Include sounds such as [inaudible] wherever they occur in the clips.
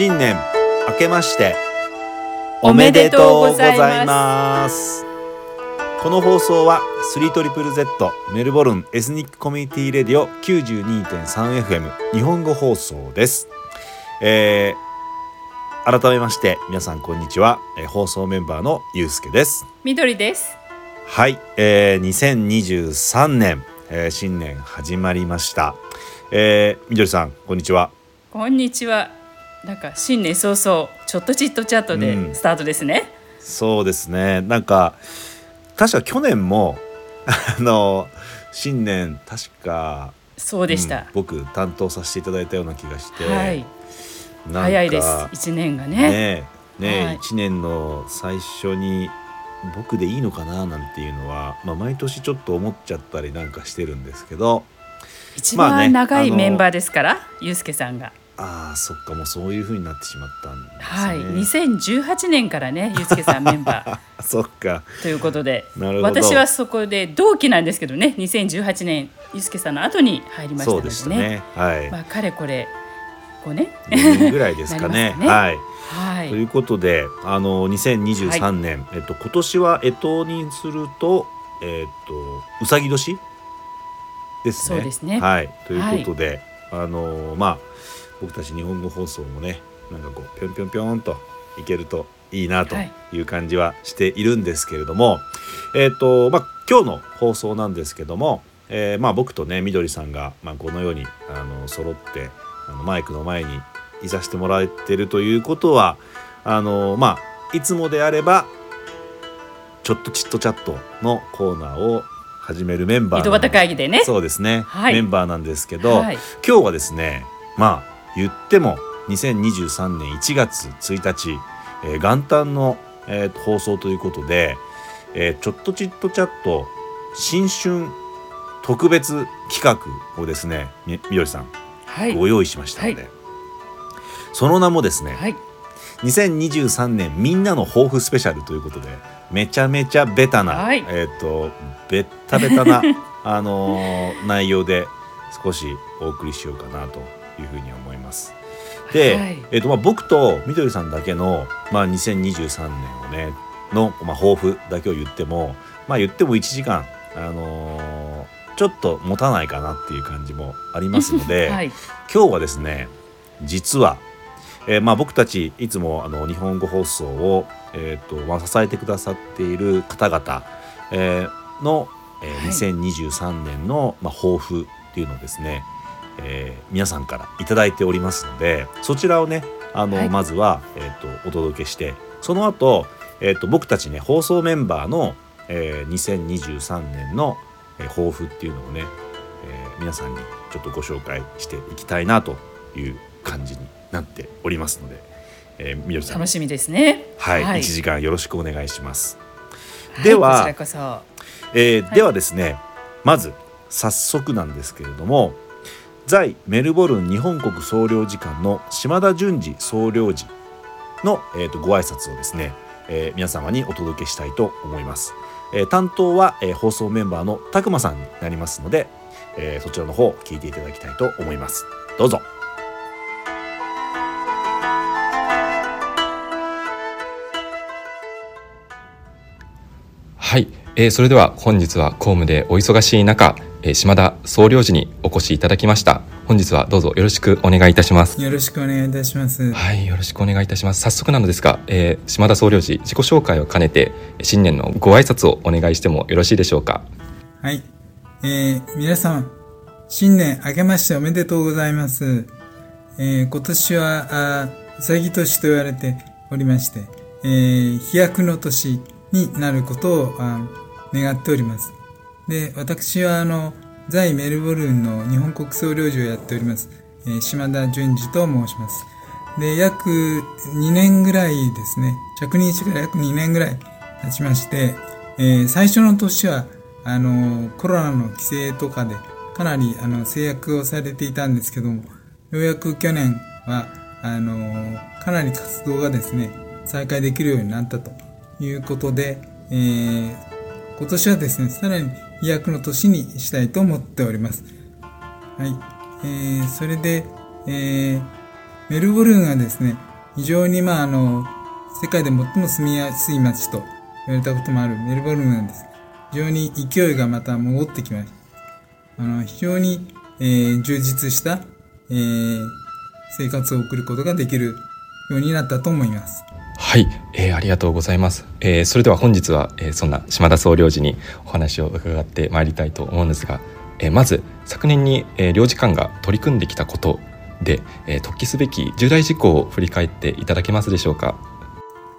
新年明けましておめでとうございます。この放送は 3ZZZ メルボルンエスニックコミュニティレディオ 92.3FM 日本語放送です、えー改めまして皆さんこんにちは、えー放送メンバーのゆうすけです。緑です。はい、えー、2023年、えー新年始まりました、えー、みどりさんこんにちは。こんにちはなんか新年早々ちょっとチットチャットうん。でスタートですね、そうですね。なんか確か去年も [laughs] あの新年確かそうでした。うん、僕担当させていただいたような気がして、はい。早いです。一年がね。ねえねえ、はい。1年の最初に僕でいいのかななんていうのは、まあ、毎年ちょっと思っちゃったりなんかしてるんですけど。一番長いメンバーですから、ゆうすけさんがああそっかもうそういう風になってしまったんですね。はい。2018年からねゆうすけさんメンバー。あ [laughs] そっか。ということでなるほど。私はそこで同期なんですけどね2018年ゆうすけさんの後に入りましたそうのでね。でしたね。はい、まあかれこれ5年5年ぐらいですかね。[laughs] ね。はい。はい。ということで、あの2023年、えっと今年は干支にすると、えっとうさぎ年ですね。そうですね。はい。ということで、あのまあ僕たち日本語放送もね、なんかこうぴょんぴょんぴょんといけるといいなとはい。いう感じはしているんですけれども、えっとまあ今日の放送なんですけども、えーまあ僕とねみどりさんがまあこのようにあの揃ってあのマイクの前にいさせてもらえてるということはあのまあいつもであればちょっとチットチャットのコーナーを始めるメンバー井戸端会議でね。そうですね、はい。メンバーなんですけど、はい。今日はですねまあ言っても2023年1月1日、えー元旦の、えー放送ということで、えーちょっとチットチャット新春特別企画をですねみみどりさんはい。ご用意しましたので、はその名もですね、はい。2023年みんなの抱負スペシャルということでめちゃめちゃベタな、はい。えっ、とベッタベタな [laughs] あのー内容で少しお送りしようかなというふうに思います。で、はい。えっ、とまあ僕とみどりさんだけのまあ2023年をねのまあ抱負だけを言ってもまあ言っても1時間あのーちょっと持たないかなっていう感じもありますので、[laughs] はい。今日はですね実は、えーまあ、僕たちいつもあの日本語放送を、えーとまあ、支えてくださっている方々、えーの、えーはい。2023年の、まあ、抱負っていうのをですね、えー皆さんからいただいておりますのでそちらをねあの、はい。まずは、えー、とお届けしてその後、えー、と僕たちね放送メンバーの、えー2023年の、えー抱負っていうのをね、えー皆さんにちょっとご紹介していきたいなという感じになっておりますので、えー、みどりさん楽しみですねはい、はい1時間よろしくお願いします。はいではえーはいではですねまず早速なんですけれども在メルボルン日本国総領事館の島田淳二総領事の、えー、とご挨拶をですね、えー皆様にお届けしたいと思います。えー担当は、えー放送メンバーのたくまさんになりますので、えーそちらの方聞いていただきたいと思います。どうぞ。はい、えーそれでは本日は公務でお忙しい中、えー島田総領事にお越しいただきました本日はどうぞよろしくお願いいたしますよろしくお願いいたします。はいよろしくお願いいたします早速なのですが、えー島田総領事自己紹介を兼ねて新年のご挨拶をお願いしてもよろしいでしょうか？はい。えー皆さん、新年明けましておめでとうございます。えー今年は、あーうさぎ年と言われておりまして、えー飛躍の年になることを願っております。で、私は、あの、在メルボルンの日本国総領事をやっております、えー島田淳二と申します。で、約2年ぐらいですね、着任してから約2年ぐらい経ちまして、えー最初の年は、あの、コロナの規制とかで、かなり、あの、制約をされていたんですけども、ようやく去年は、あの、かなり活動がですね、再開できるようになったということで、えー今年はですね、さらに飛躍の年にしたいと思っております。はい。えーそれで、えーメルボルンはですね、非常にまああの、世界で最も住みやすい街と言われたこともあるメルボルンなんです。非常に勢いがまた戻ってきました。あの、非常に、えー、充実した、えー、生活を送ることができるようになったと思います。はい、えー、ありがとうございます。えー、それでは本日は、えー、そんな島田総領事にお話を伺ってまいりたいと思うんですが、えー、まず昨年に、えー、領事館が取り組んできたことで、えー、突起すべき重大事項を振り返っていただけますでしょうか？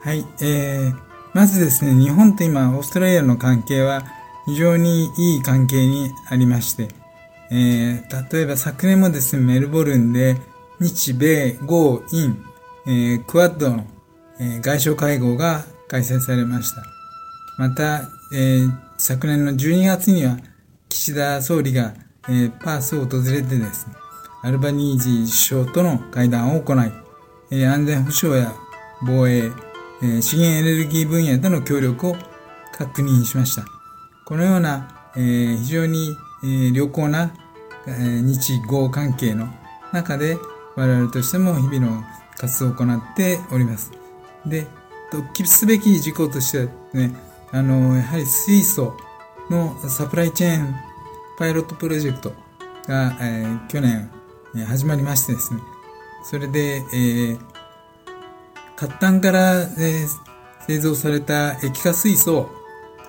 はい、えー、まずですね、日本と今オーストラリアの関係は非常にいい関係にありまして、えー、例えば昨年もですね、メルボルンで日米豪印、えー、クワッドの、え、外相会合が開催されました。また、え、昨年の12月には岸田総理が、え、パースを訪れてですね、アルバニージー首相との会談を行い、え、安全保障や防衛、え、資源エネルギー分野での協力を確認しました。このような、え、非常に、え、良好な、え、日豪関係の中で我々としても日々の活動を行っております。で、突起すべき事項としてはね、あの、やはり水素のサプライチェーンパイロットプロジェクトが、えー、去年、始まりましてですね、それで、えー、活炭から、えー、製造された液化水素を、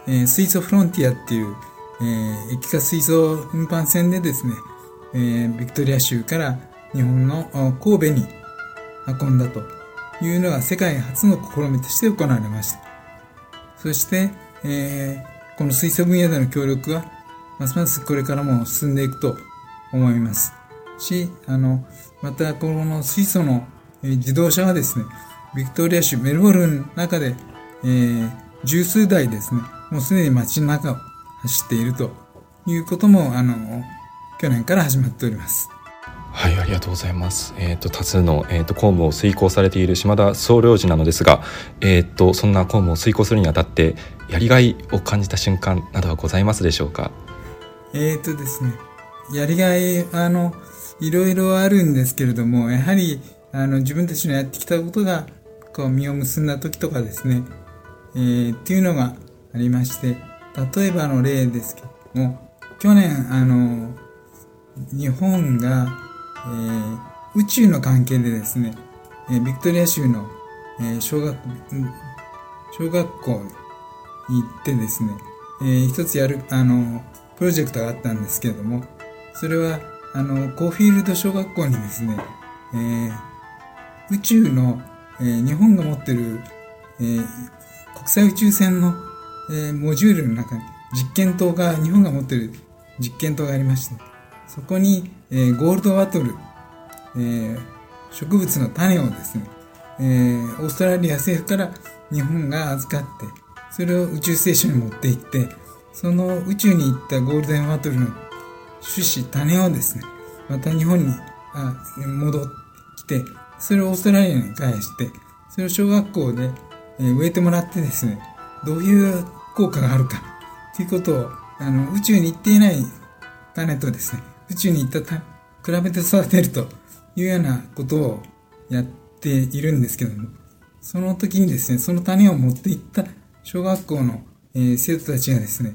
えー、水素フロンティアっていう、えー、液化水素運搬船でですね、えー、ビクトリア州から日本の神戸に運んだと。いうのが世界初の試みとして行われました。そして、えー、この水素分野での協力はますますこれからも進んでいくと思います。し、あの、またこの水素の自動車はですね、ビクトリア州メルボルンの中で、えー、十数台ですね、もうすでに街の中を走っているということも、あの、去年から始まっております。はい、ありがとうございます。えっ、ー、と、多数の、えっ、ー、と、公務を遂行されている島田総領事なのですが、えっ、ー、と、そんな公務を遂行するにあたって、やりがいを感じた瞬間などはございますでしょうか？えっ、とですね、やりがい、あの、いろいろあるんですけれども、やはり、あの、自分たちのやってきたことが、こう、実を結んだ時とかですね、えー、っていうのがありまして、例えばの例ですけども、去年、あの、日本が、えー、宇宙の関係でですね、えー、ビクトリア州の、えー、小学、小学校に行ってですね、えー、一つやる、あの、プロジェクトがあったんですけれども、それは、あの、コーフィールド小学校にですね、えー、宇宙の、えー、日本が持ってる、えー、国際宇宙船の、えー、モジュールの中に実験棟が、日本が持ってる実験棟がありまして、そこに、えー、ゴールドワトル、えー、植物の種をですね、えー、オーストラリア政府から日本が預かって、それを宇宙ステーションに持って行って、その宇宙に行ったゴールデンワトルの種子、種をですね、また日本にあ戻ってきて、それをオーストラリアに返して、それを小学校で、え、植えてもらってですね、どういう効果があるか、ということを、あの、宇宙に行っていない種とですね、宇宙に行ったた比べて育てるというようなことをやっているんですけども、その時にですね、その種を持っていった小学校の、えー、生徒たちがですね、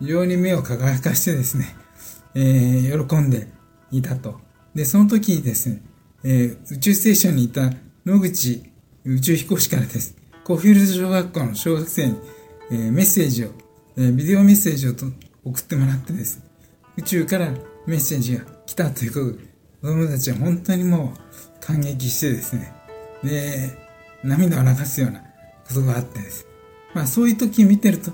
非常に目を輝かしてですね、[laughs] えー、喜んでいたと。で、その時にですね、えー、宇宙ステーションにいた野口宇宙飛行士からです、コフィールド小学校の小学生に、えー、メッセージを、えー、ビデオメッセージをと送ってもらってですね、宇宙からメッセージが来たということで、子供たちは本当にもう感激してですね、で、涙を流すようなことがあってです。まあそういう時見てると、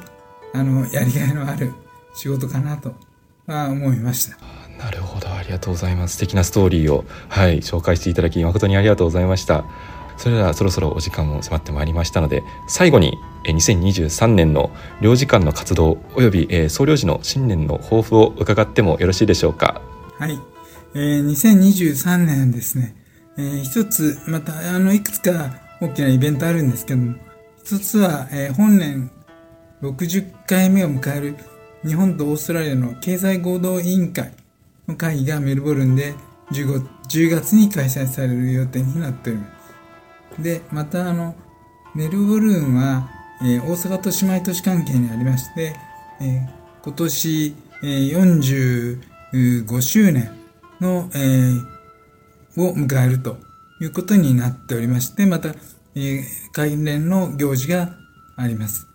あの、やりがいのある仕事かなと、まあ、思いました。なるほど、ありがとうございます。素敵なストーリーを、はい、紹介していただき、誠にありがとうございました。それではそろそろお時間も迫ってまいりましたので最後に2023年の領事館の活動および総領事の新年の抱負を伺ってもよろしいでしょうか。はい、えー、2023年ですね、えー、一つまたあのいくつか大きなイベントあるんですけども一つは、えー、本年60回目を迎える日本とオーストラリアの経済合同委員会の会議がメルボルンで 10, 10月に開催される予定になっております。で、またあの、メルボルーンは、えー大阪と姉妹都市関係にありまして、えー今年、えー45周年の、えーを迎えるということになっておりまして、また、えー関連の行事があります。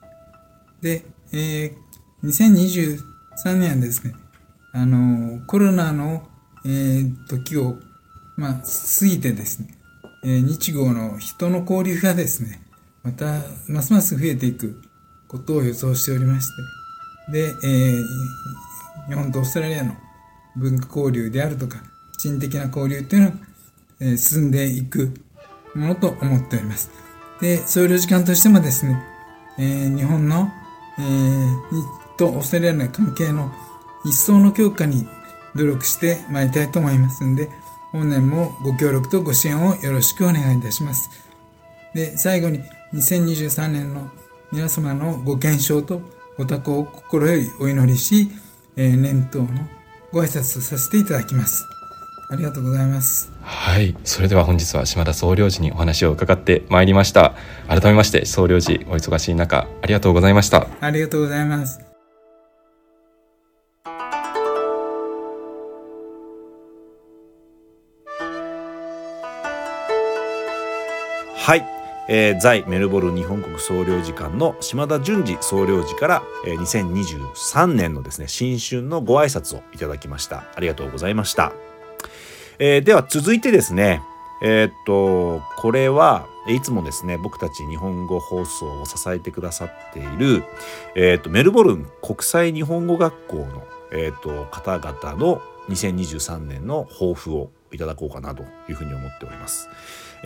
で、えー2023年はですね、あの、コロナの、えー時を、まあ、過ぎてですね、えー日豪の人の交流がですね、また、ますます増えていくことを予想しておりまして、で、えー日本とオーストラリアの文化交流であるとか、人的な交流というのが、えー進んでいくものと思っております。で、総領事館としてもですね、えー日本の、えーとオーストラリアの関係の一層の強化に努力してまいりたいと思いますんで、本年もご協力とご支援をよろしくお願いいたします。で、最後に2023年の皆様のご健勝とご多幸を心よりお祈りし、えー年頭のご挨拶とさせていただきます。ありがとうございます。はいそれでは本日は島田総領事にお話を伺ってまいりました改めまして総領事お忙しい中ありがとうございましたありがとうございます。はい、えー在メルボルン日本国総領事館の島田淳二総領事から、えー2023年のですね新春のご挨拶をいただきました。ありがとうございました、えーでは続いてですねえーっとこれはいつもですね僕たち日本語放送を支えてくださっている、えーっとメルボルン国際日本語学校の、えーっと方々の2023年の抱負をいただこうかなというふうに思っております。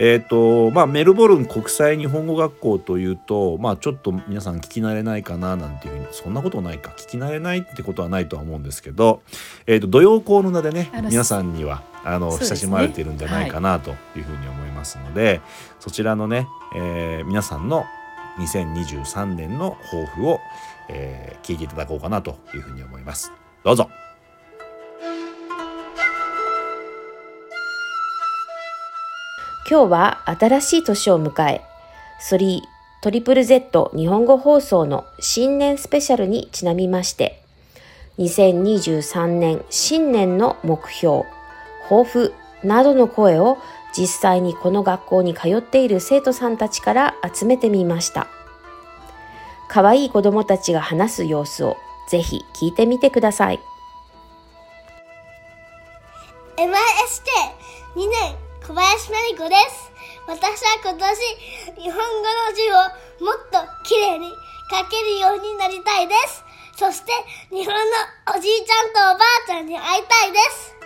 えーとまあ、メルボルン国際日本語学校というと、まあ、ちょっと皆さん聞き慣れないかななんていうふうにそんなことないか聞き慣れないってことはないとは思うんですけど、えー、と土曜校の名でね皆さんにはあの、ね。親しまれているんじゃないかなというふうに思いますので、そちらのね、えー皆さんの2023年の抱負を、えー聞いていただこうかなというふうに思います。どうぞ今日は新しい年を迎え、3トリプル Z 日本語放送の新年スペシャルにちなみまして、2023年新年の目標、抱負などの声を実際にこの学校に通っている生徒さんたちから集めてみました。可愛い子供たちが話す様子をぜひ聞いてみてください。MISJ2 年小林真理子です。私は今年日本語の字をもっときれいに書けるようになりたいです。そして日本のおじいちゃんとおばあちゃんに会いたいです。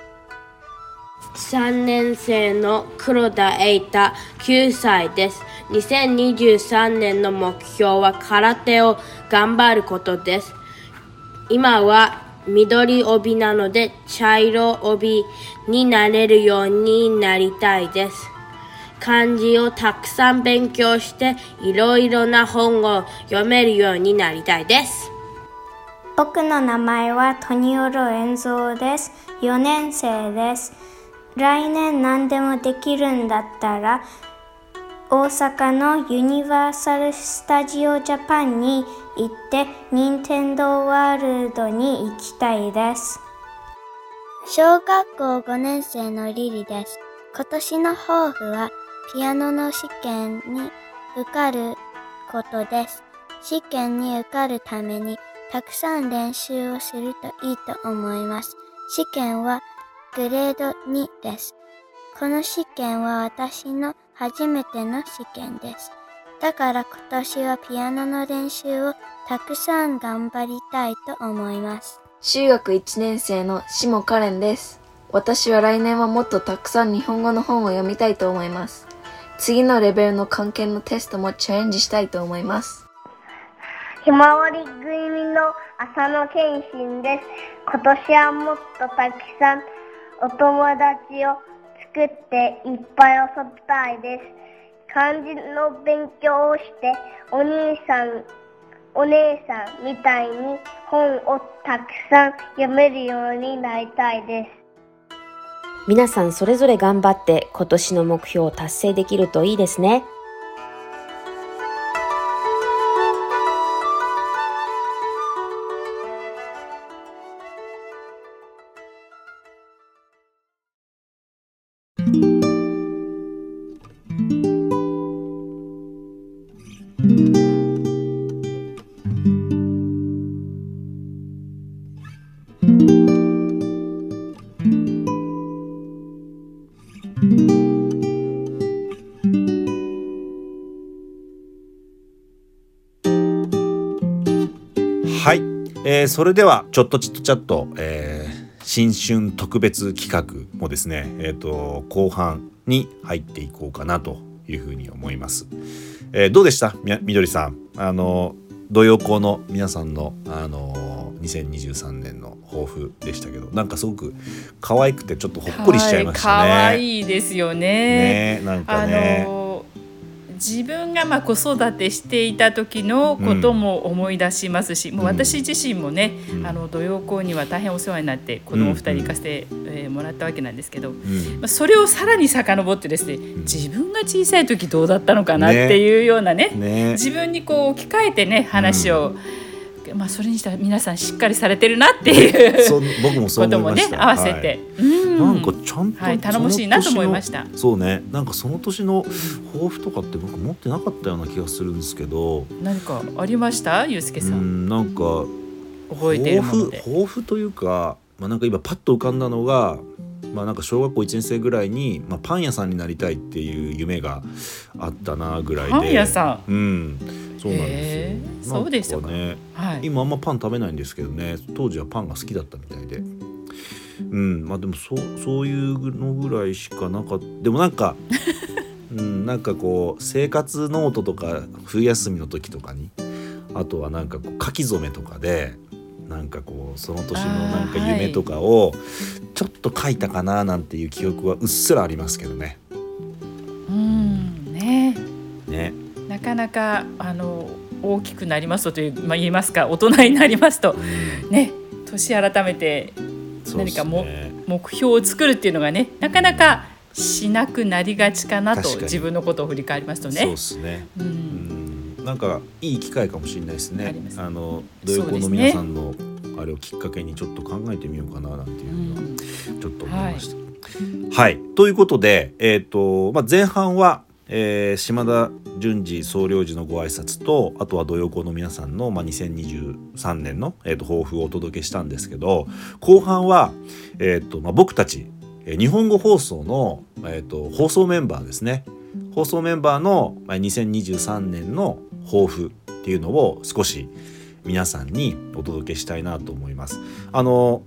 3年生の黒田瑛太9歳です。2023年の目標は空手を頑張ることです。今は緑帯なので茶色帯になれるようになりたいです漢字をたくさん勉強していろいろな本を読めるようになりたいです僕の名前はトニオロエンゾーです。4年生です。来年何でもできるんだったら、大阪のユニバーサル・スタジオ・ジャパンに行って、任天堂ワールドに行きたいです。小学校5年生のリリです。今年の抱負はピアノの試験に受かることです。試験に受かるためにたくさん練習をするといいと思います。試験はグレード2です。この試験は私の初めての試験ですだから今年はピアノの練習をたくさん頑張りたいと思います中学1年生の下カレンです。私は来年はもっとたくさん日本語の本を読みたいと思います。次のレベルの関係のテストもチャレンジしたいと思います。ひまわり組の浅野健信です。今年はもっとたくさんお友達を作っていっぱい遊びたいです。漢字の勉強をしてお兄さん、お姉さんみたいに本をたくさん読めるようになりたいです。皆さんそれぞれ頑張って今年の目標を達成できるといいですね。それではちょっとちっとチャット、えー新春特別企画もですね、えー、と後半に入っていこうかなというふうに思います。えーどうでした？みみどりさんあの土曜校の皆さんのあの2023年の抱負でしたけどなんかすごく可愛くてちょっとほっこりしちゃいましたね。可愛いですよね。ねなんかあね。の自分がまあ子育てしていた時のことも思い出しますし、もう私自身もね、うん。あの土曜校には大変お世話になって子供2人行かせて、えーもらったわけなんですけど、うん。まあそれをさらに遡ってですね、自分が小さい時どうだったのかなっていうようなね。ね。自分にこう置き換えてね話を、まあそれにしては皆さんしっかりされてるなっていう [laughs] そう僕もそうこともね思い。ました。合わせて、うん。なんかちゃんと、はい頼もしいなと思いました。そうね。なんかその年の抱負とかって僕持ってなかったような気がするんですけど。何かありました？ゆうすけうさん、んなんか覚えている抱負で抱負というか、まあ、なんか今パッと浮かんだのが、まあ、なんか小学校1年生ぐらいに、まあ、パン屋さんになりたいっていう夢があったなぐらいで。パン屋さん？うん。そうなんへですよ。ーそうでしたか？なんねはい。今あんまパン食べないんですけどね当時はパンが好きだったみたいで。うん。まあでもそうそういうのぐらいしかなかった。でもなんか [laughs] うんなんかこう生活ノートとか冬休みの時とかにあとはなんかこう書き初めとかでなんかこうその年のなんか夢とかをちょっと書いたかななんていう記憶はうっすらありますけどね。うんね。ね。なかなかあの大きくなりますとという、まあ、言いますか大人になりますとね年改めて何かもね目標を作るっていうのがねなかなかしなくなりがちかなと自分のことを振り返りますとね。そうですね。ううんんなんかいい機会かもしれないですね。あの土曜校の皆さんのあれをきっかけにちょっと考えてみようかななんていうのはちょっと思いました。はい、ということで、えーとまあ、前半は、えー島田淳二総領事のご挨拶とあとは土曜校の皆さんの、まあ、2023年の、えー、と抱負をお届けしたんですけど後半は、えーとまあ、僕たちえー日本語放送の、えー、と放送メンバーですね。放送メンバーのまあ2023年の抱負っていうのを少し皆さんにお届けしたいなと思います。あの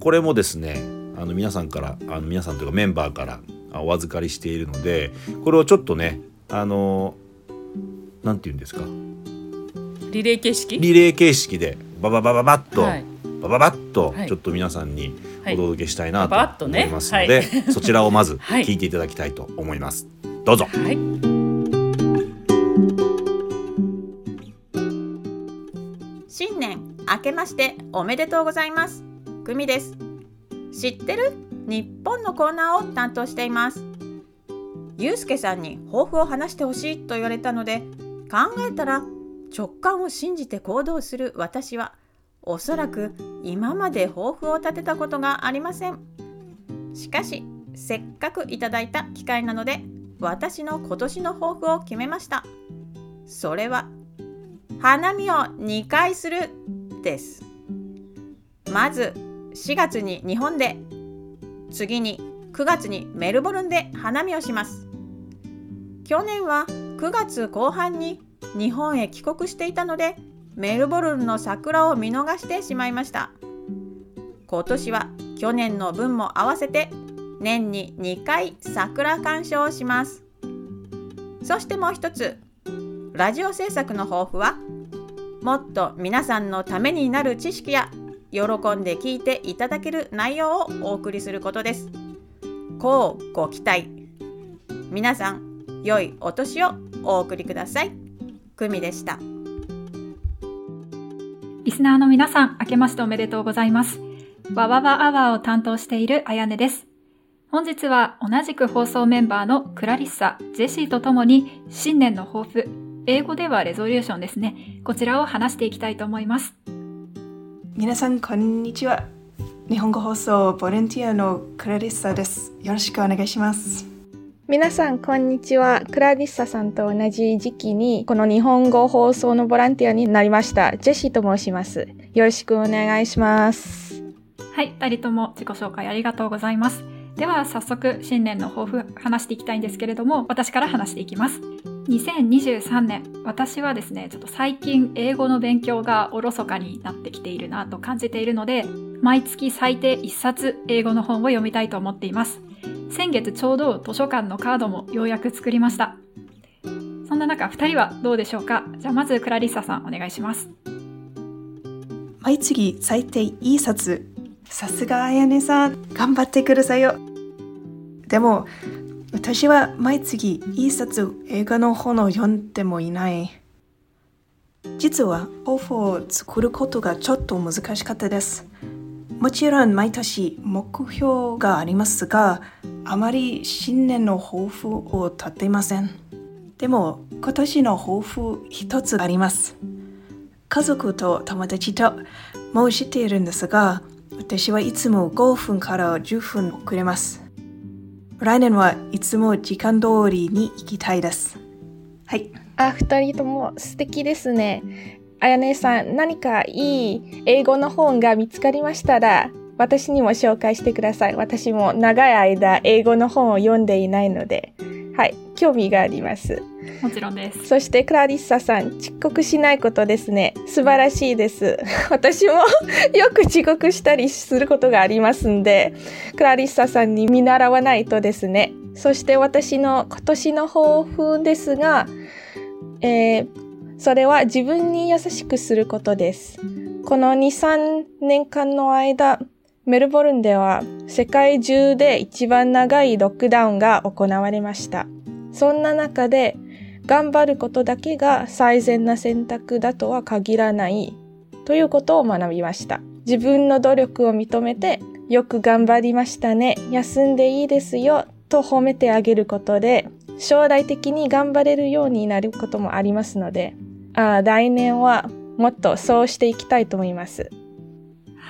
これもですねあの皆さんからあの皆さんというかメンバーからあお預かりしているのでこれをちょっとねあのなんて言うんですか？リレー形式？リレー形式でバババババッと、はい。バババッとはい。ちょっと皆さんにはい。お届けしたいなと思いますので、はい。そちらをまず [laughs] はい。聞いていただきたいと思います。どうぞ。明けましておめでとうございます。久美です。知ってる？日本のコーナーを担当しています。ゆうすけさんに抱負を話してほしいと言われたので考えたら直感を信じて行動する私はおそらく今まで抱負を立てたことがありません。しかしせっかくいただいた機会なので私の今年の抱負を決めました。それは花見を2回するです。まず4月に日本で次に9月にメルボルンで花見をします。去年は9月後半に日本へ帰国していたのでメルボルンの桜を見逃してしまいました。今年は去年の分も合わせて年に2回桜鑑賞をします。そしてもう一つラジオ制作の抱負はもっと皆さんのためになる知識や喜んで聞いていただける内容をお送りすることです。こうご期待。皆さん、良いお年をお送りください。久美でした。リスナーの皆さん、明けましておめでとうございます。わわわアワーを担当しているあやねです。本日は同じく放送メンバーのクラリッサ、ジェシーとともに新年の抱負、英語ではレゾリューションですね。こちらを話していきたいと思います。皆さんこんにちは日本語放送ボランティアのクラリッサですよろしくお願いします皆さん、こんにちは。クラディッサさんと同じ時期に、この日本語放送のボランティアになりました。ジェシーと申します。よろしくお願いします。はい、二人とも自己紹介ありがとうございます。では早速新年の抱負話していきたいんですけれども、私から話していきます。2023年私はですねちょっと最近英語の勉強がおろそかになってきているなと感じているので毎月最低1冊英語の本を読みたいと思っています。先月ちょうど図書館のカードもようやく作りました。そんな中2人はどうでしょうか？じゃあまずクラリッサさんお願いします。毎月最低1冊。さすがあやねさん。頑張ってくださいよ。でも私は毎月一冊映画の本を読んでもいない。実は抱負を作ることがちょっと難しかったです。もちろん毎年目標がありますがあまり新年の抱負を立てません。でも今年の抱負一つあります。家族と友達ともう知っているんですが私はいつも5分から10分遅れます。来年はいつも時間通りに行きたいです。はい。あ、二人とも素敵ですね。あやねさん、何かいい英語の本が見つかりましたら、私にも紹介してください。私も長い間英語の本を読んでいないので、はい、興味があります。もちろんです。そしてクラリッサさん、遅刻しないことですね。素晴らしいです。[laughs] 私もよく遅刻したりすることがありますんで、クラリッサさんに見習わないとですね。そして私の今年の抱負ですが、えー、それは自分に優しくすることです。この2、3年間の間、メルボルンでは世界中で一番長いロックダウンが行われました。そんな中で頑張ることだけが最善な選択だとは限らないということを学びました。自分の努力を認めてよく頑張りましたね。休んでいいですよと褒めてあげることで将来的に頑張れるようになることもありますので、あ来年はもっとそうしていきたいと思います。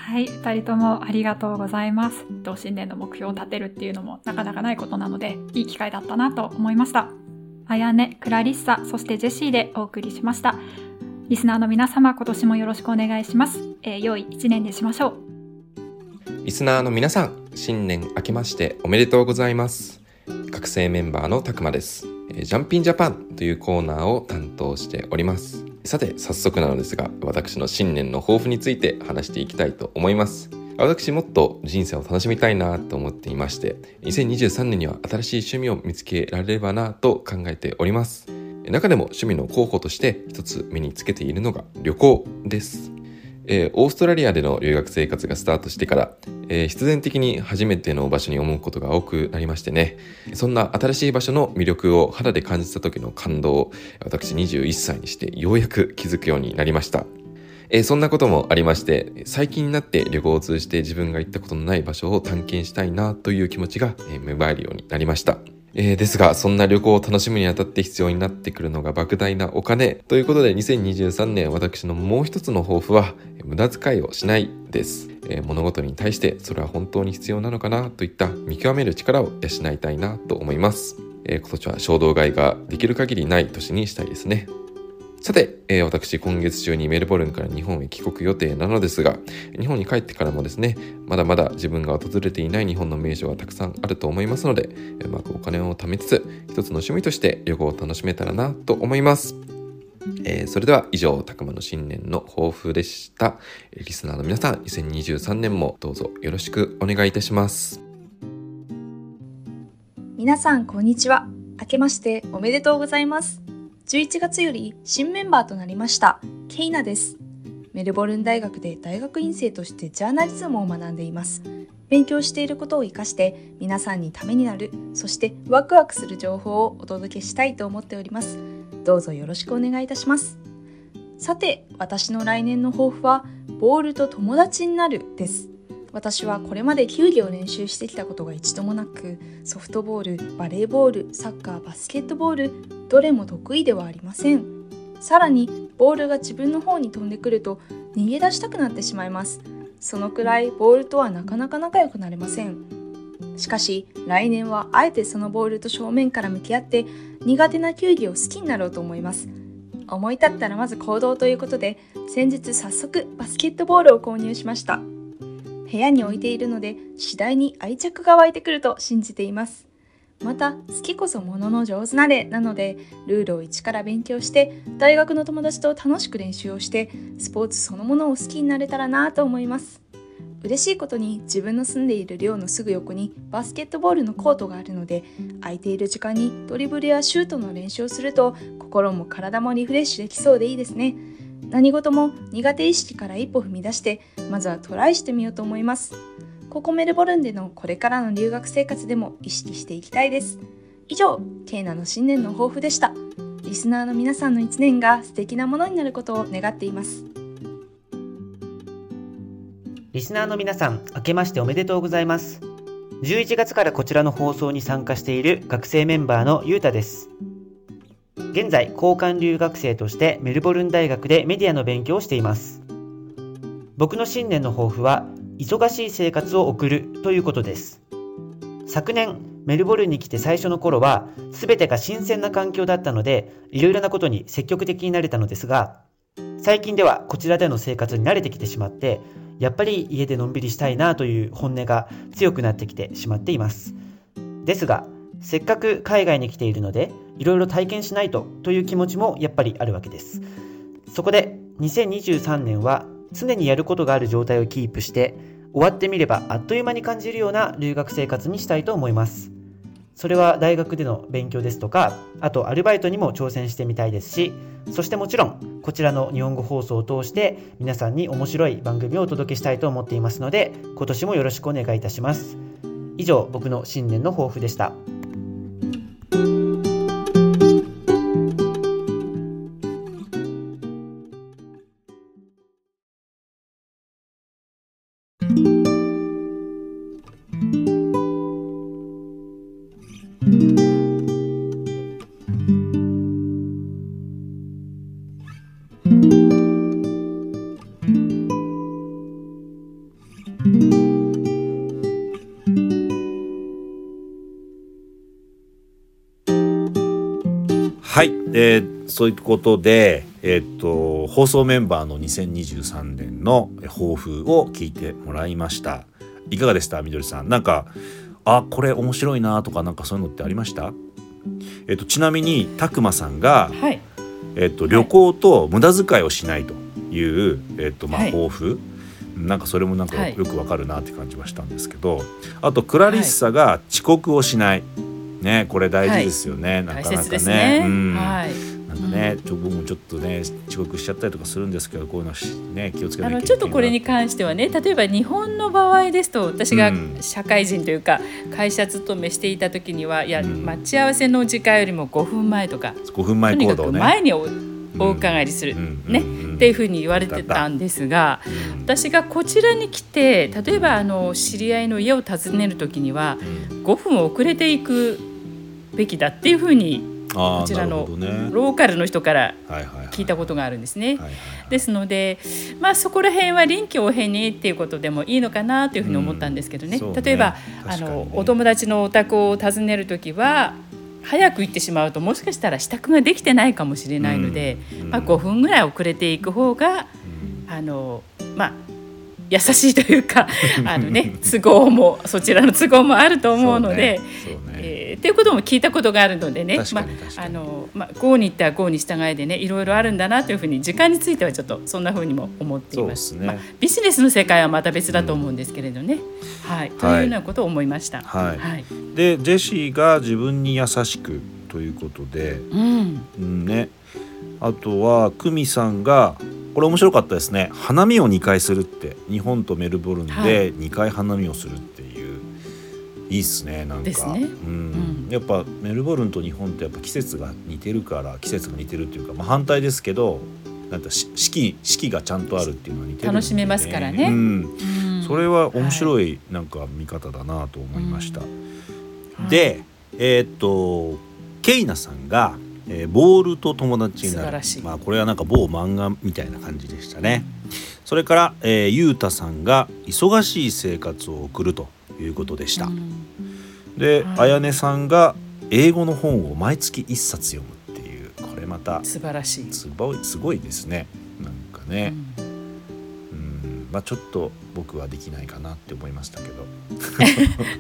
はい、二人ともありがとうございます。同新年の目標を立てるっていうのもなかなかないことなので、いい機会だったなと思いました。あやね、クラリッサ、そしてジェシーでお送りしました。リスナーの皆様、今年もよろしくお願いします。えー、良い一年にしましょう。リスナーの皆さん、新年明けましておめでとうございます。学生メンバーのたくまです。ジャンピンジャパンというコーナーを担当しております。さて、早速なのですが、私の新年の抱負について話していきたいと思います。私もっと人生を楽しみたいなと思っていまして、2023年には新しい趣味を見つけられればなと考えております。中でも趣味の候補として一つ目につけているのが旅行です。えー、オーストラリアでの留学生活がスタートしてから、えー、必然的に初めての場所に思うことが多くなりましてね。そんな新しい場所の魅力を肌で感じた時の感動を私21歳にしてようやく気づくようになりました、え、そんなこともありまして最近になって旅行を通じて自分が行ったことのない場所を探検したいなという気持ちが、芽生えるようになりました。えー、ですが、そんな旅行を楽しむにあたって必要になってくるのが莫大なお金。ということで、2023年私のもう一つの抱負は、無駄遣いをしないです。えー、物事に対してそれは本当に必要なのかなといった見極める力を養いたいなと思います。えー、今年は衝動買いができる限りない年にしたいですね。さて、えー、私今月中にメルボルンから日本へ帰国予定なのですが、日本に帰ってからもですね、まだまだ自分が訪れていない日本の名所がたくさんあると思いますので、うまくお金を貯めつつ、一つの趣味として旅行を楽しめたらなと思います。えー、それでは以上、たくまの新年の抱負でした。リスナーの皆さん、2023年もどうぞよろしくお願いいたします。皆さん、こんにちは。明けましておめでとうございます。11月より新メンバーとなりました、ケイナです。メルボルン大学で大学院生としてジャーナリズムを学んでいます。勉強していることを活かして皆さんにためになる、そしてワクワクする情報をお届けしたいと思っております。どうぞよろしくお願いいたします。さて、私の来年の抱負は、ボールと友達になるです。私はこれまで球技を練習してきたことが一度もなくソフトボールバレーボールサッカーバスケットボールどれも得意ではありません。さらにボールが自分の方に飛んでくると逃げ出したくなってしまいます。そのくらいボールとはなかなか仲良くなれません。しかし来年はあえてそのボールと正面から向き合って苦手な球技を好きになろうと思います。思い立ったらまず行動ということで先日早速バスケットボールを購入しました。部屋に置いているので次第に愛着が湧いてくると信じています。また好きこそものの上手なれなのでルールを一から勉強して大学の友達と楽しく練習をしてスポーツそのものを好きになれたらなと思います。嬉しいことに自分の住んでいる寮のすぐ横にバスケットボールのコートがあるので空いている時間にドリブルやシュートの練習をすると心も体もリフレッシュできそうでいいですね。何事も苦手意識から一歩踏み出してまずはトライしてみようと思いますここメルボルンでのこれからの留学生活でも意識していきたいです以上ケイナの新年の抱負でしたリスナーの皆さんの一年が素敵なものになることを願っていますリスナーの皆さん、明けましておめでとうございます。11月からこちらの放送に参加している学生メンバーのゆうたです。現在、交換留学生としてメルボルン大学でメディアの勉強をしています。僕の新年の抱負は、忙しい生活を送るということです。昨年、メルボルンに来て最初の頃は、すべてが新鮮な環境だったので、いろいろなことに積極的になれたのですが、最近ではこちらでの生活に慣れてきてしまって、やっぱり家でのんびりしたいなという本音が強くなってきてしまっています。ですが、せっかく海外に来ているので、いろいろ体験しないとという気持ちもやっぱりあるわけです。そこで、2023年は常にやることがある状態をキープして、終わってみればあっという間に感じるような留学生活にしたいと思います。それは大学での勉強ですとか、あとアルバイトにも挑戦してみたいですし、そしてもちろんこちらの日本語放送を通して皆さんに面白い番組をお届けしたいと思っていますので、今年もよろしくお願いいたします。以上、僕の新年の抱負でした。そういうことで、えーっと放送メンバーの2023年の抱負を聞いてもらいました。いかがでした？みどりさん。なんかあこれ面白いなとかなんかそういうのってありました？えーっとちなみにたくまさんが、はい。えーっと旅行と無駄遣いをしないという、えーっとまあ、はい。抱負、なんかそれもなんかはい。よくわかるなって感じはしたんですけど、あとクラリッサが遅刻をしない、ねこれ大事ですよね、なかなかね。ね。うん。はいなんかね、ちょ僕もちょっとね遅刻しちゃったりとかするんですけどこういうのしね気をつけなきゃいけないあのちょっとこれに関してはね例えば日本の場合ですと私がうん。社会人というか会社勤めしていた時には、いや待ち合わせの時間よりも5分前とか5分前とにかく行動ね前におお伺いする、ね、っていうふうに言われてたんですが、私がこちらに来て例えばあの知り合いの家を訪ねる時には5分遅れていくべきだっていうふうにこちらのローカルの人から聞いたことがあるんですね。ですので、まあ、そこら辺は臨機応変にっていうことでもいいのかなというふうに思ったんですけどね,、そうね。例えばあのお友達のお宅を訪ねる時は早く行ってしまうともしかしたら支度ができてないかもしれないので、まあ、5分ぐらい遅れていく方が、あのまあ優しいというか [laughs] あの、ね、都合もそちらの都合もあると思うので。えーっていうことも聞いたことがあるのでねまああのまあ、GO に行ったら GO に従いでねいろいろあるんだなというふうに時間についてはちょっとそんなふうにも思っています。すね。まあ、ビジネスの世界はまた別だと思うんですけれどね、はい。というようなことを思いました。はい、はい。でジェシーが自分に優しくということで、うん。うんね、あとは久美さんがこれ面白かったですね。花見を2回するって日本とメルボルンはで2回花見をするっていう、い、いっすねなんか。ですね。うん。やっぱメルボルンと日本ってやっぱ季節が似てるから季節が似てるっていうか、まあ、反対ですけどなんかし四季四季がちゃんとあるっていうのは似てるんで、楽しめますからね。うん。うん。それは面白いなんか見方だなと思いました。で、えーっとケイナさんが、えーボールと友達になる。まあこれはなんか某漫画みたいな感じでしたね。それから、えー、ゆうたさんが忙しい生活を送るということでした。で、あやねさんが英語の本を毎月一冊読むっていう。これまた素晴らしい。すごいすごいですね。なんかね、うん。まあちょっと僕はできないかなって思いましたけど。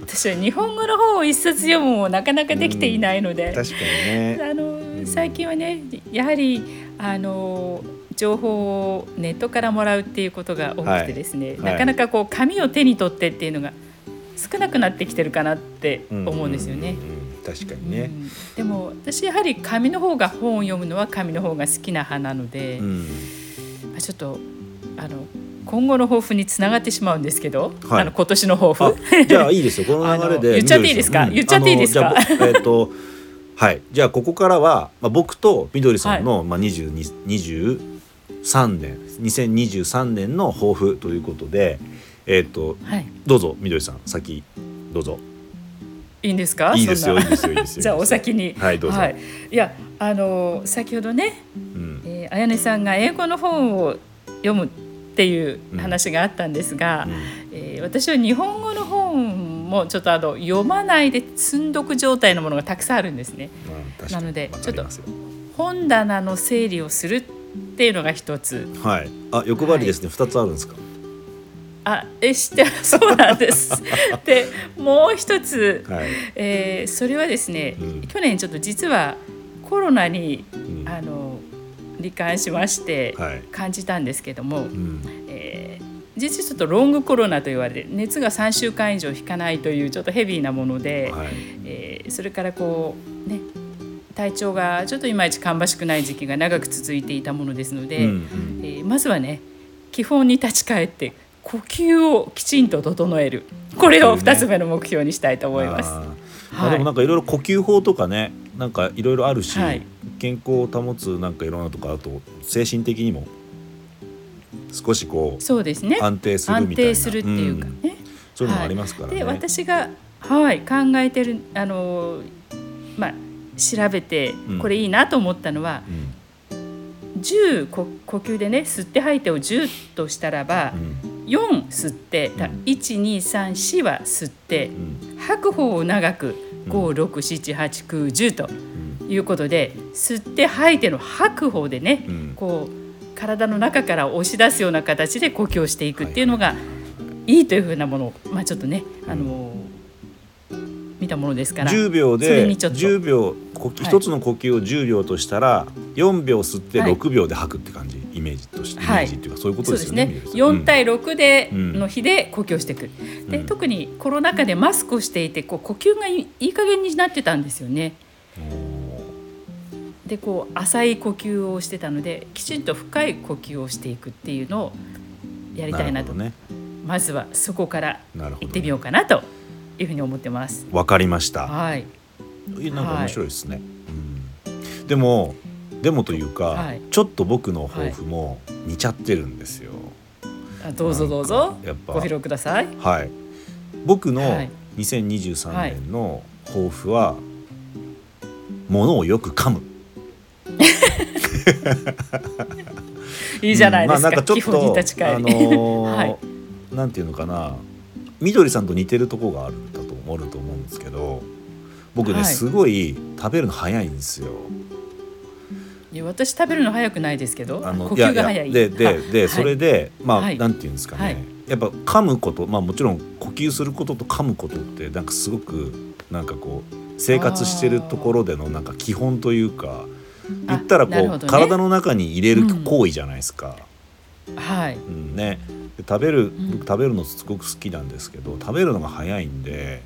私は日本語の方を一冊読むもなかなかできていないので、確かにね。あの最近はねやはりあの情報をネットからもらうっていうことが多くてですね、はい。なかなかこう紙を手に取ってっていうのが少なくなってきてるかなって思うんですよね。確かにね、でも私やはり紙の方が本を読むのは紙の方が好きな派なので、うん。まあちょっとあの今後の抱負につながってしまうんですけど、はい。あの今年の抱負。じゃあいいですよ。[laughs] この流れで。言っちゃっていいですか？みどりさん。言っちゃっていいですか？えっ、とはい。じゃあここからは、まあ、僕とみどりさんの、まあ、22 23年2023年の抱負ということでえっ、と、はい。どうぞみどりさん先どうぞ。いいんですか？いいですよそんな。いいですよいいですよ [laughs] じゃあお先に。はいどうぞ。い、やあの先ほどね、ん。えー、あやねさんが英語の本を読むっていう話があったんですが、えー私は日本語の本もちょっとあの読まないで積んどく状態のものがたくさんあるんですね。なのでちょっと本棚の整理をするっていうのが一つ。はい。あ欲張りですね。二、つあるんですか？あえしてそうなんです。[laughs] でもう一つ、はい。えーそれはですね、去年ちょっと実はコロナに、あの罹患しまして感じたんですけども、えー実はちょっとロングコロナと言われて熱が3週間以上引かないというちょっとヘビーなもので、えーそれからこうね体調がちょっといまいち芳しくない時期が長く続いていたものですので、うんうん。えーまずはね基本に立ち返って呼吸をきちんと整える。これを2つ目の目標にしたいと思います。あーまあ、でもなんかいろいろ呼吸法とかねなんかいろいろあるし、はい。健康を保つなんかいろんなとかあと精神的にも少しこうそうですね。安定するみたいな。安定するっていうかね、ん。そういうのもありますからね。で私が、はい、考えてるあのまあ調べてうん。これいいなと思ったのは、10呼呼吸でね吸って吐いてを10としたらば、4吸って、だ1234は吸って、吐く方を長く5678910ということで、吸って吐いての吐く方でね、こう体の中から押し出すような形で呼吸をしていくっていうのがいいというふうなものを、まあ、ちょっとね、あの見たものですから。10秒でにちょっと。10秒一つの呼吸を10秒としたら4秒吸ってはい6秒で吐くって感じ、イメージとしてイメはいージっていうかそういうことですよね。そうですねみどりさん4対6で、うんの日で呼吸をしていく、で特にコロナ禍でマスクをしていてこう呼吸がいいいい加減になってたんですよね。でこう浅い呼吸をしてたのできちんと深い呼吸をしていくっていうのをやりたいなとね。まずはそこから行ってみようかなというふうに思ってます。わかりました。はい。えなんか面白いですね。うんでもでもというか、はいちょっと僕の抱負も似ちゃってるんですよ。あどうぞどうぞやっぱご披露ください。はい。僕のはい2023年の抱負は、物をよく噛む。[laughs] いいじゃないですか。うんまあ、なんかちょっ基本にと、立ち返り。あのー [laughs] はい。なんていうのかなみどりさんと似てるとこがあるんだと思うと思うんですけど僕ね、はいすごい食べるの早いんですよ。いや私食べるの早くないですけど、呼吸が早い。ででで、はい。それでまあ、はい。なんていうんですかね、はい。やっぱ噛むことまあもちろん呼吸することと噛むことってなんかすごくなんかこう生活してるところでのなんか基本というか言ったらこう、ね。体の中に入れる行為じゃないですか。はい。うんね、で食べる僕食べるのすごく好きなんですけど食べるのが早いんで、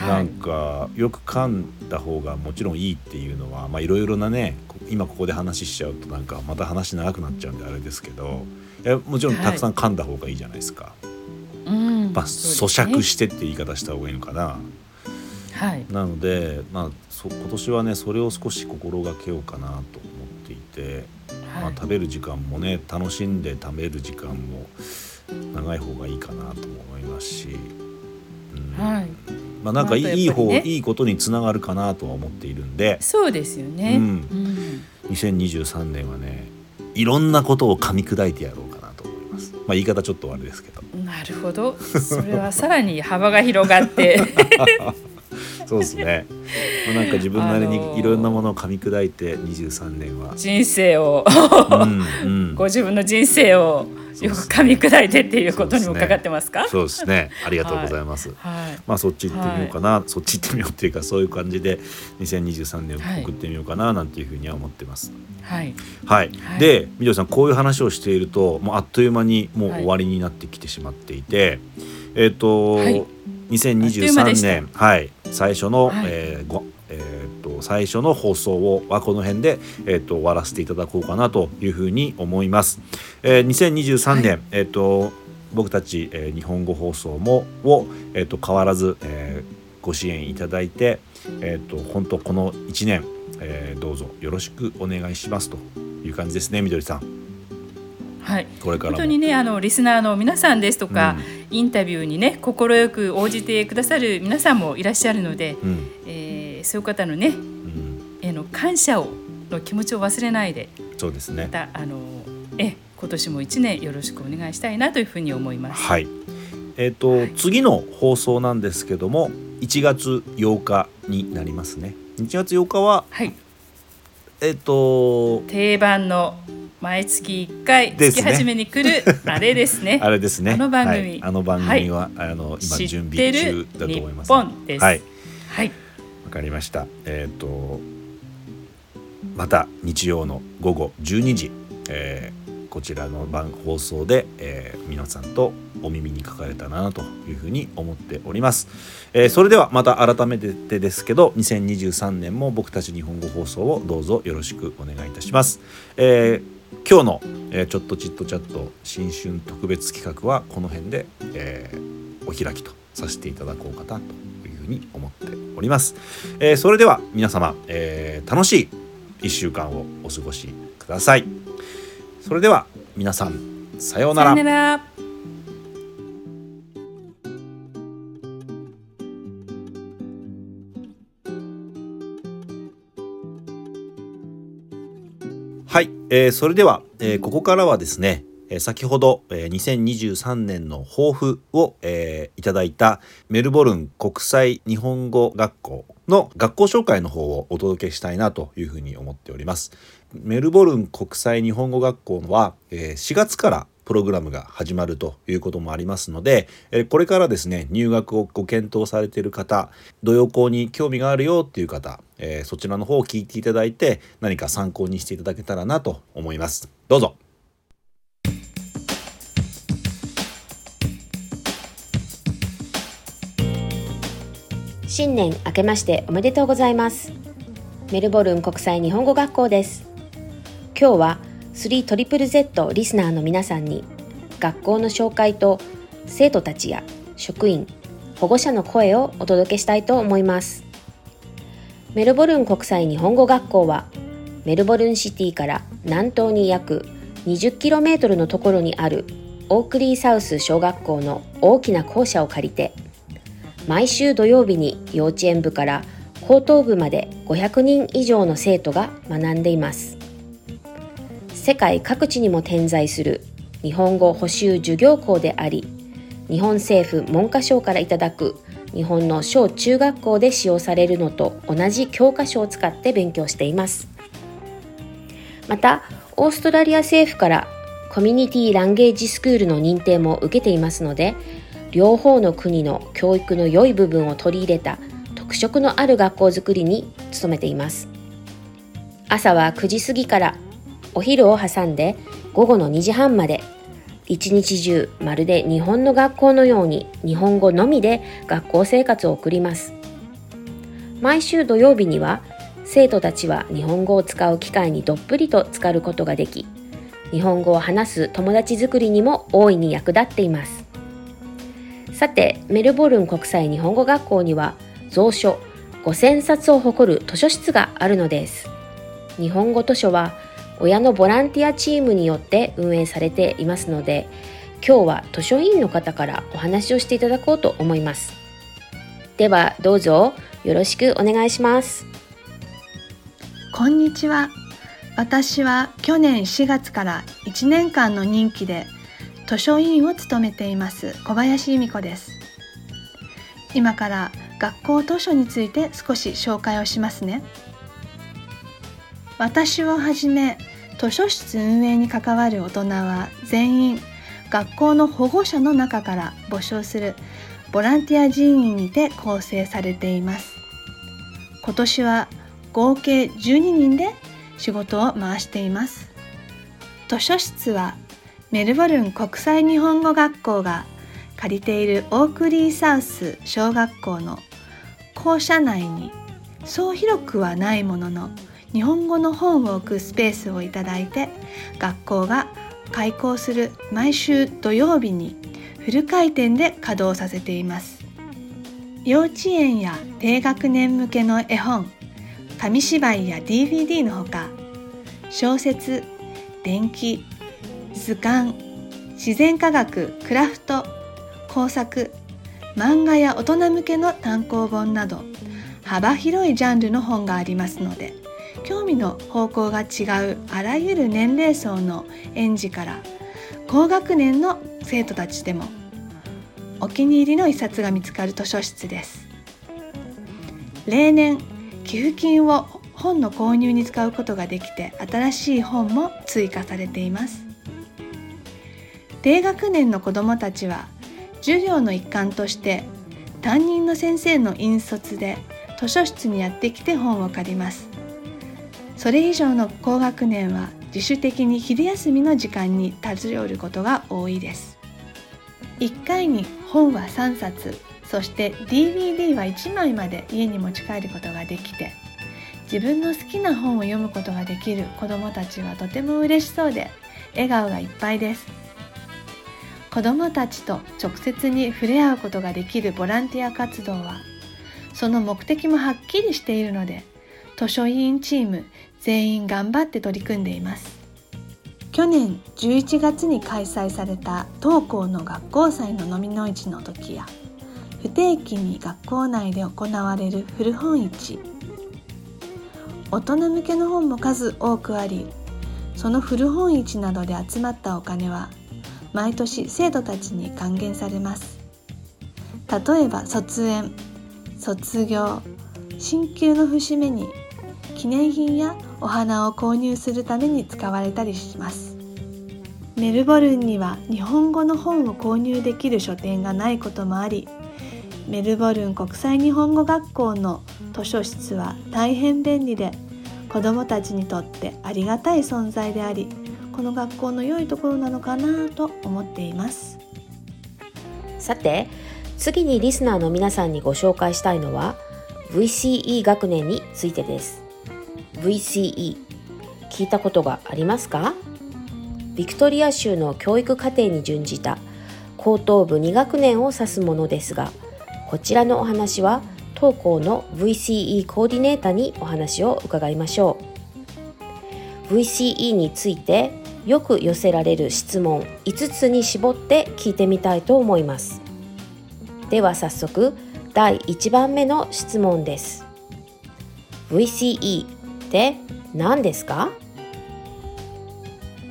なんかよく噛んだ方がもちろんいいっていうのはまあいろいろなねこ今ここで話しちゃうとなんかまた話長くなっちゃうんであれですけどいやもちろんたくさん噛んだ方がいいじゃないですか。うん。まあ、咀嚼してって言い方した方がいいのかな。はい。なので、まあ、そ今年はねそれを少し心がけようかなと思っていて、まあ、食べる時間もね楽しんで食べる時間も長い方がいいかなとも思いますし、うんはい。まあ、なんかいい,、まああとやっぱりねいい方いいことにつながるかなとは思っているんでそうですよね。うんうん2023年はねいろんなことを噛み砕いてやろうかなと思います。まあ、言い方ちょっとあれですけどなるほど。それはさらに幅が広がって。[laughs] そうですね。まあなんか自分なりあのーにいろんなものを噛み砕いて23年は人生を、うんうんご自分の人生をよく噛み砕いてっていうことにもかかってますか？そうですね。ありがとうございます。はい。はい。まあそっち行ってみようかな、そっち行ってみようっていうかそういう感じで2023年を送ってみようかななんていうふうには思ってます。はい。はい。はい。で、みどりさんこういう話をしているともうあっという間にもう終わりになってきてしまっていて、えっ、と、はいあっという間で2023した。年。はい。最初の、はい。えーごえー、と最初の放送をはこの辺で、えー、と終わらせていただこうかなというふうに思います。えー、2023年、えっ、と僕たち、えー日本語放送もを、えー、と変わらず、えーご支援いただいて、えー、と本当この1年、えーどうぞよろしくお願いしますという感じですねみどりさん。はい。これからも本当にねあのリスナーの皆さんですとか、インタビューにね快く応じてくださる皆さんもいらっしゃるので、うんえーそういう方のね、への感謝をの気持ちを忘れないでそうですねま。たあのえ今年も一年よろしくお願いしたいなというふうに思います。はい。えっ、と、次の放送なんですけども1月8日になりますね。1月8日は、えっ、と定番の毎月一回月初めに来る [laughs] あれですね。あれですね。あの番組、はいあの番組は、あの今知準備中だと思います。日本です。はい。はい。わかりました。えっ、とまた日曜の午後12時、えーこちらの番放送で、えー皆さんとお耳にかかれたなというふうに思っております。えーそれではまた改めてですけど2023年も僕たち日本語放送をどうぞよろしくお願いいたします。えー今日の、えーちょっとチットチャット新春特別企画はこの辺で、えーお開きとさせていただこうかなとに思っております。えーそれでは皆様、えー楽しい1週間をお過ごしください。それでは皆さんさようなら。さよなら。はい、えーそれでは、えーここからはですね、え先ほど、え2023年の抱負を、えいただいたメルボルン国際日本語学校の学校紹介の方をお届けしたいなというふうに思っております。メルボルン国際日本語学校は、え4月からプログラムが始まるということもありますので、えこれからですね入学をご検討されている方土曜校に興味があるよっていう方、えそちらの方を聞いていただいて何か参考にしていただけたらなと思いますどうぞ新年明けましておめでとうございます。メルボルン国際日本語学校です。今日は 3ZZZ リスナーの皆さんに学校の紹介と生徒たちや職員保護者の声をお届けしたいと思います。メルボルン国際日本語学校はメルボルンシティから南東に約 20km のところにあるオークリーサウス小学校の大きな校舎を借りて毎週土曜日に幼稚園部から高等部まで500人以上の生徒が学んでいます。世界各地にも点在する日本語補習授業校であり日本政府文科省からいただく日本の小中学校で使用されるのと同じ教科書を使って勉強しています。またオーストラリア政府からコミュニティ・ランゲージスクールの認定も受けていますので両方の国の教育の良い部分を取り入れた特色のある学校づくりに努めています。朝は9時過ぎからお昼を挟んで午後の2時半まで一日中まるで日本の学校のように日本語のみで学校生活を送ります。毎週土曜日には生徒たちは日本語を使う機会にどっぷりと浸かることができ日本語を話す友達作りにも大いに役立っています。さてメルボルン国際日本語学校には蔵書5000冊を誇る図書室があるのです。日本語図書は親のボランティアチームによって運営されていますので今日は図書委員の方からお話をしていただこうと思います。ではどうぞよろしくお願いします。こんにちは。私は去年4月から1年間の任期で図書委員を務めています小林由美子です。今から学校図書について少し紹介をしますね。私をはじめ図書室運営に関わる大人は全員学校の保護者の中から募集するボランティア人員にて構成されています今年は合計12人で仕事を回しています図書室はメルボルン国際日本語学校が借りているオークリーサウス小学校の校舎内にそう広くはないものの日本語の本を置くスペースをいただいて学校が開校する毎週土曜日にフル回転で稼働させています。幼稚園や低学年向けの絵本紙芝居や DVD のほか小説電気図鑑自然科学クラフト工作漫画や大人向けの単行本など幅広いジャンルの本がありますので興味の方向が違うあらゆる年齢層の園児から高学年の生徒たちでもお気に入りの一冊が見つかる図書室です。例年寄付金を本の購入に使うことができて新しい本も追加されています。低学年の子どもたちは授業の一環として担任の先生の引率で図書室にやってきて本を借ります。それ以上の高学年は自主的に昼休みの時間に立ち寄ることが多いです。1回に本は3冊そして DVD は1枚まで家に持ち帰ることができて自分の好きな本を読むことができる子どもたちはとても嬉しそうで笑顔がいっぱいです。子どもたちと直接に触れ合うことができるボランティア活動はその目的もはっきりしているので図書委員チーム全員頑張って取り組んでいます。去年11月に開催された当校の学校祭の飲みの市の時や不定期に学校内で行われる古本市。大人向けの本も数多くありその古本市などで集まったお金は毎年生徒たちに還元されます。例えば卒園卒業進級の節目に記念品やお花を購入するために使われたりします。メルボルンには日本語の本を購入できる書店がないこともありメルボルン国際日本語学校の図書室は大変便利で子どもたちにとってありがたい存在でありこの学校の良いところなのかなと思っています。さて次にリスナーの皆さんにご紹介したいのは VCE 学年についてです。VCE 聞いたことがありますか？ビクトリア州の教育課程に準じた高等部2学年を指すものですがこちらのお話は当校の VCE コーディネータにお話を伺いましょう。VCE についてよく寄せられる質問5つに絞って聞いてみたいと思います。では早速第1番目の質問です。VCE って何ですか？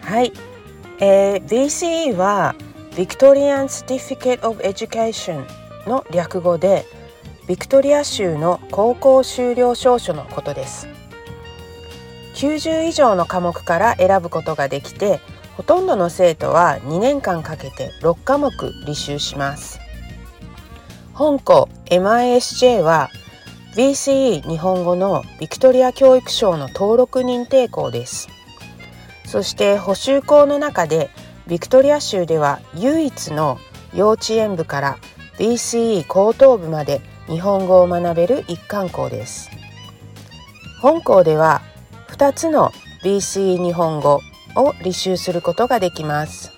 はい、えー、VCE は Victorian Certificate of Education の略語でビクトリア州の高校修了証書のことです。90以上の科目から選ぶことができてほとんどの生徒は2年間かけて6科目履修します。本校 MISJ は VCE 日本語のビクトリア教育省の登録認定校です。そして補修校の中でビクトリア州では唯一の幼稚園部から BCE 高等部まで日本語を学べる一貫校です。本校では2つの BCE 日本語を履修することができます。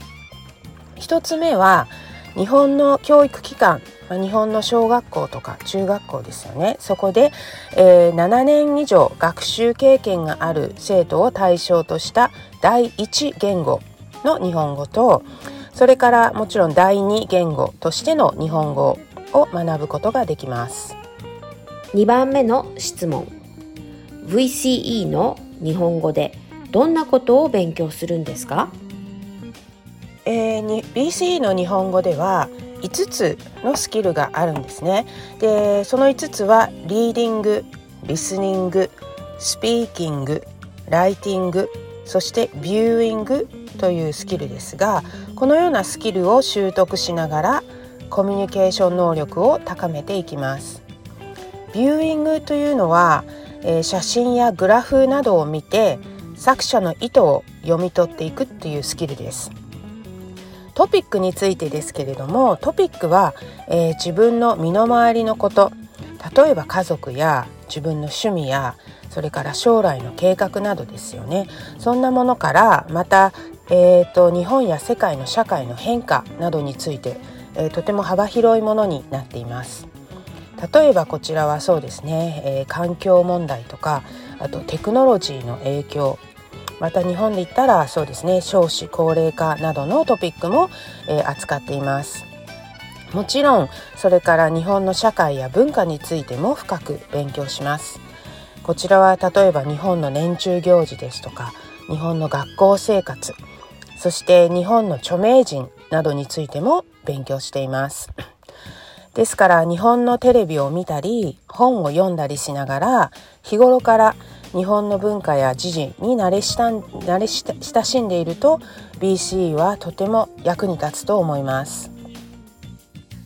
1つ目は日本の教育機関日本の小学校とか中学校ですよね。そこで、えー、7年以上学習経験がある生徒を対象とした第一言語の日本語とそれからもちろん第二言語としての日本語を学ぶことができます。2番目の質問。VCE の日本語でどんなことを勉強するんですか？えー、BCE の日本語では5つのスキルがあるんですね。でその5つはリーディングリスニングスピーキングライティングそしてビューイングというスキルですがこのようなスキルを習得しながらコミュニケーション能力を高めていきますビューイングというのは、えー、写真やグラフなどを見て作者の意図を読み取っていくっていうスキルです。トピックについてですけれどもトピックは、えー、自分の身の回りのこと。例えば家族や自分の趣味やそれから将来の計画などですよね。そんなものからまた、えーと、日本や世界の社会の変化などについて、えー、とても幅広いものになっています。例えばこちらはそうですね、えー、環境問題とかあとテクノロジーの影響また日本で言ったらそうですね少子高齢化などのトピックも、えー、扱っています。もちろんそれから日本の社会や文化についても深く勉強します。こちらは例えば日本の年中行事ですとか日本の学校生活そして日本の著名人などについても勉強しています。ですから日本のテレビを見たり本を読んだりしながら日頃から日本の文化や時事に慣れした慣れ親しんでいると BCE はとても役に立つと思います。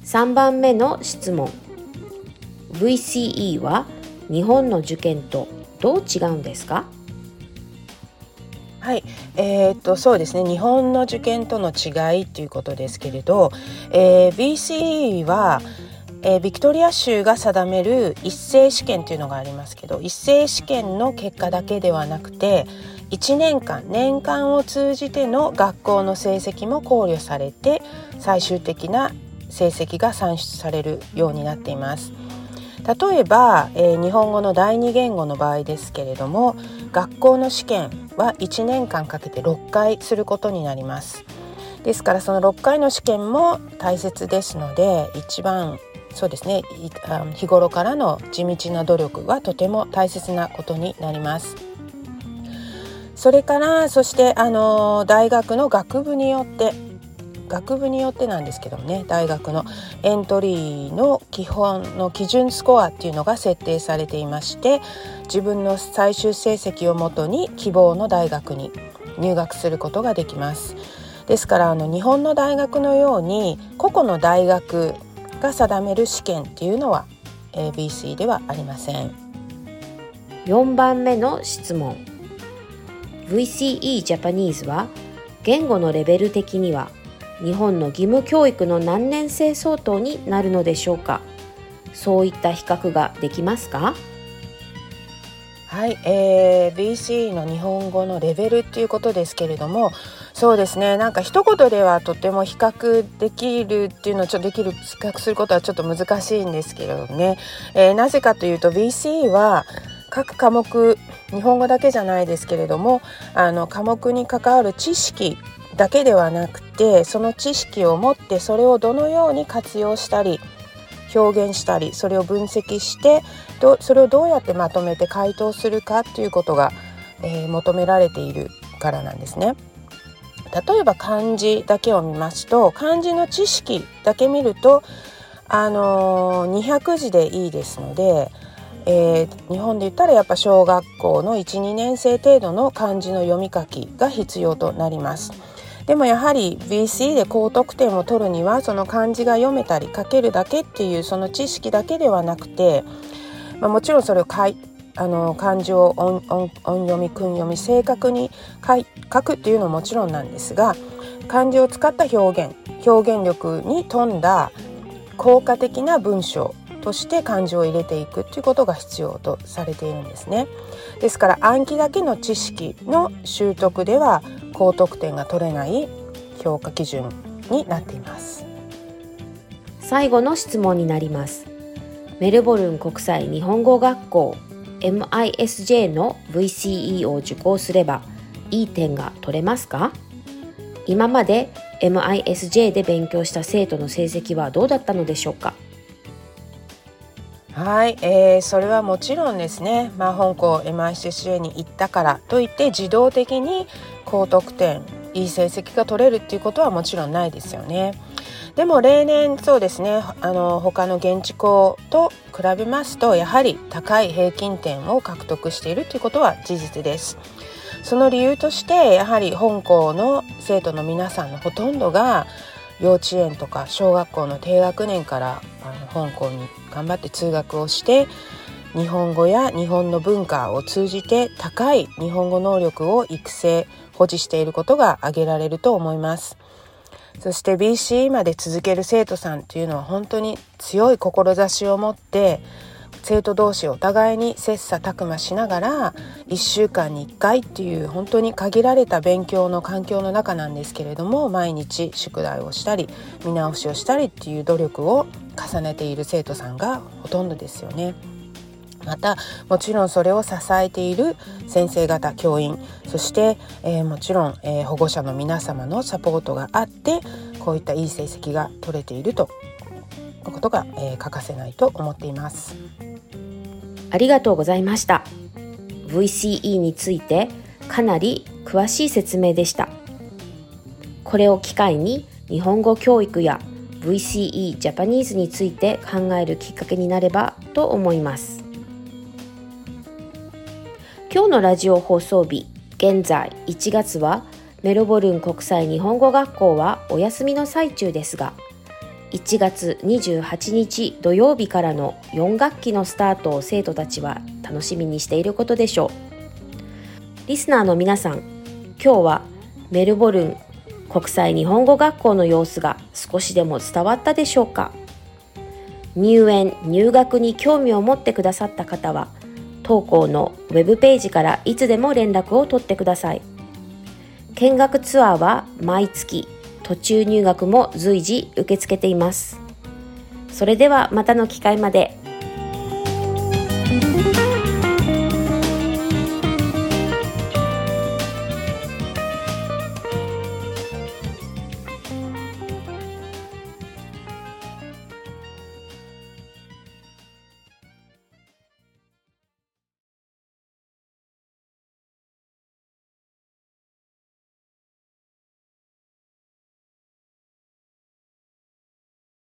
3番目の質問。VCE は日本の受験とどう違うんですか？はい、えー、っとそうですね日本の受験との違いということですけれど、えー、BCE は、えー、ビクトリア州が定める一斉試験というのがありますけど一斉試験の結果だけではなくて1年間年間を通じての学校の成績も考慮されて最終的な成績が算出されるようになっています。例えば、えー、日本語の第二言語の場合ですけれども学校の試験は1年間かけて6回することになります。ですからその6回の試験も大切ですので一番そうですね日頃からの地道な努力はとても大切なことになります。それからそしてあの大学の学部によって学部によってなんですけどもね大学のエントリーの基本の基準スコアっていうのが設定されていまして自分の最終成績をもとに希望の大学に入学することができます。ですからあの日本の大学のように個々の大学が定める試験っていうのは ABC ではありません4番目の質問 VCE ジャパニーズは言語のレベル的には日本の義務教育の何年生相当になるのでしょうか？そういった比較ができますか？はい、えー、BC の日本語のレベルっていうことですけれどもそうですねなんか一言ではとても比較できるっていうのはちょっとできる比較することはちょっと難しいんですけれどもね、えー、なぜかというと BC は各科目日本語だけじゃないですけれどもあの科目に関わる知識だけではなくてその知識を持ってそれをどのように活用したり表現したりそれを分析してどそれをどうやってまとめて回答するかということが、えー、求められているからなんですね。例えば漢字だけを見ますと漢字の知識だけ見るとあのー、200字でいいですので、えー、日本で言ったらやっぱ小学校の12年生程度の漢字の読み書きが必要となります。でもやはり BC で高得点を取るにはその漢字が読めたり書けるだけっていうその知識だけではなくて、まあ、もちろんそれを書いあの漢字を音読み訓読み正確に書くっていうのももちろんなんですが漢字を使った表現表現力に富んだ効果的な文章として漢字を入れていくということが必要とされているんですね。ですから暗記だけの知識の習得では高得点が取れない評価基準になっています。最後の質問になります。メルボルン国際日本語学校 MISJ の VCE を受講すればいい点が取れますか？今まで MISJ で勉強した生徒の成績はどうだったのでしょうか？はい、えー、それはもちろんですね、まあ、本校 MICCA に行ったからといって自動的に高得点いい成績が取れるっていうことはもちろんないですよね。でも例年そうですねあの他の現地校と比べますとやはり高い平均点を獲得しているということは事実です。その理由としてやはり香港の生徒の皆さんのほとんどが幼稚園とか小学校の低学年からあの香港に頑張って通学をして日本語や日本の文化を通じて高い日本語能力を育成保持していることが挙げられると思いますそして BCE まで続ける生徒さんというのは本当に強い志を持って生徒同士お互いに切磋琢磨しながら1週間に1回っていう本当に限られた勉強の環境の中なんですけれども毎日宿題をしたり見直しをしたりっていう努力を重ねている生徒さんがほとんどですよね。またもちろんそれを支えている先生方教員そして、えー、もちろん、えー、保護者の皆様のサポートがあってこういったいい成績が取れているということが、えー、欠かせないと思っています。ありがとうございました。VCE についてかなり詳しい説明でした。これを機会に日本語教育や VCE ジャパニーズについて考えるきっかけになればと思います。今日のラジオ放送日現在1月はメルボルン国際日本語学校はお休みの最中ですが1月28日土曜日からの4学期のスタートを生徒たちは楽しみにしていることでしょう。リスナーの皆さん今日はメルボルン国際日本語学校の様子が少しでも伝わったでしょうか？入園入学に興味を持ってくださった方は投稿のウェブページからいつでも連絡を取ってください。見学ツアーは毎月、途中入学も随時受け付けています。それではまたの機会まで。